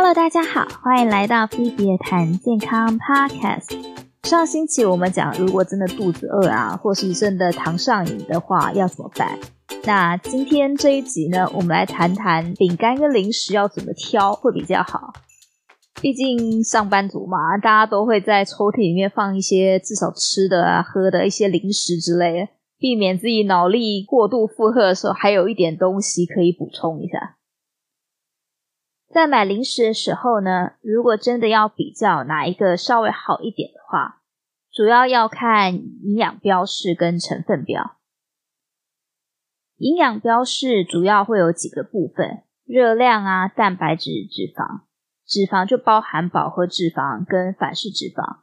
Hello，大家好，欢迎来到 Phoebe 谈健康 Podcast。上星期我们讲，如果真的肚子饿啊，或是真的糖上瘾的话，要怎么办？那今天这一集呢，我们来谈谈饼干跟零食要怎么挑会比较好。毕竟上班族嘛，大家都会在抽屉里面放一些至少吃的啊、喝的一些零食之类的，避免自己脑力过度负荷的时候，还有一点东西可以补充一下。在买零食的时候呢，如果真的要比较哪一个稍微好一点的话，主要要看营养标示跟成分表。营养标示主要会有几个部分：热量啊、蛋白质、脂肪。脂肪就包含饱和脂肪跟反式脂肪。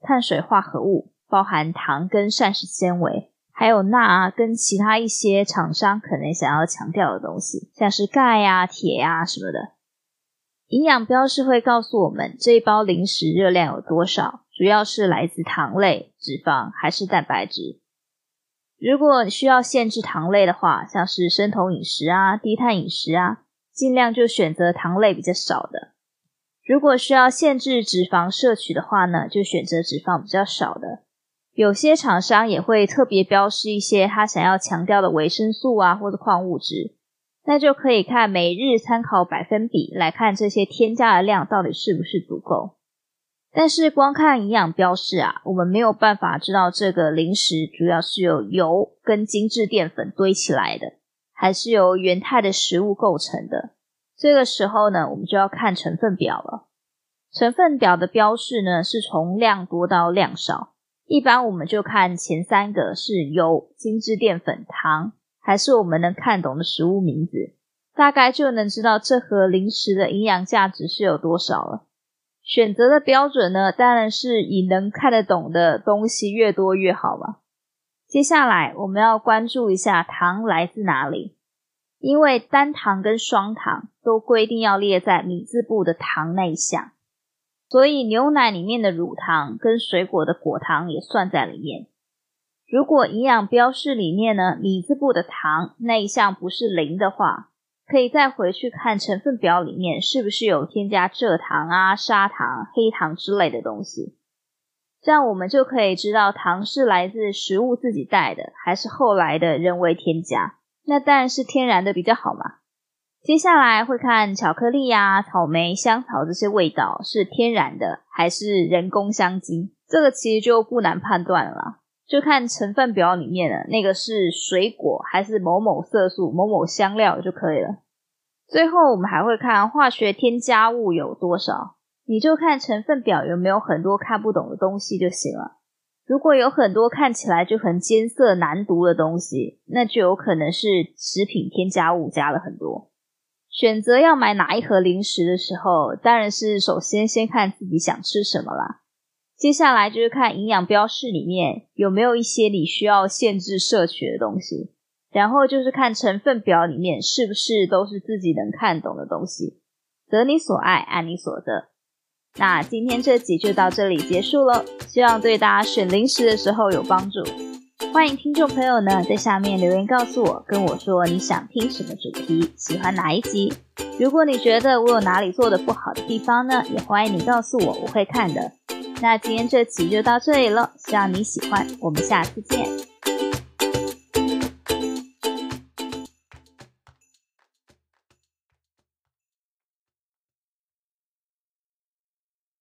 碳水化合物包含糖跟膳食纤维，还有钠啊跟其他一些厂商可能想要强调的东西，像是钙呀、铁呀什么的。营养标示会告诉我们这一包零食热量有多少，主要是来自糖类、脂肪还是蛋白质。如果需要限制糖类的话，像是生酮饮食啊、低碳饮食啊，尽量就选择糖类比较少的。如果需要限制脂肪摄取的话呢，就选择脂肪比较少的。有些厂商也会特别标示一些他想要强调的维生素啊，或者矿物质。那就可以看每日参考百分比来看这些添加的量到底是不是足够。但是光看营养标示啊，我们没有办法知道这个零食主要是由油跟精致淀粉堆起来的，还是由原态的食物构成的。这个时候呢，我们就要看成分表了。成分表的标示呢，是从量多到量少，一般我们就看前三个是油、精致淀粉、糖。还是我们能看懂的食物名字，大概就能知道这盒零食的营养价值是有多少了。选择的标准呢，当然是以能看得懂的东西越多越好嘛。接下来我们要关注一下糖来自哪里，因为单糖跟双糖都规定要列在米字部的糖那一项，所以牛奶里面的乳糖跟水果的果糖也算在里面。如果营养标示里面呢，米字部的糖那一项不是零的话，可以再回去看成分表里面是不是有添加蔗糖啊、砂糖、黑糖之类的东西。这样我们就可以知道糖是来自食物自己带的，还是后来的人为添加。那当然是天然的比较好嘛。接下来会看巧克力呀、草莓、香草这些味道是天然的还是人工香精，这个其实就不难判断了。就看成分表里面的那个是水果还是某某色素、某某香料就可以了。最后我们还会看化学添加物有多少，你就看成分表有没有很多看不懂的东西就行了。如果有很多看起来就很艰涩难读的东西，那就有可能是食品添加物加了很多。选择要买哪一盒零食的时候，当然是首先先看自己想吃什么啦。接下来就是看营养标示里面有没有一些你需要限制摄取的东西，然后就是看成分表里面是不是都是自己能看懂的东西。择你所爱，爱你所得。那今天这集就到这里结束喽，希望对大家选零食的时候有帮助。欢迎听众朋友呢在下面留言告诉我，跟我说你想听什么主题，喜欢哪一集。如果你觉得我有哪里做的不好的地方呢，也欢迎你告诉我，我会看的。那今天这期就到这里了，希望你喜欢，我们下次见。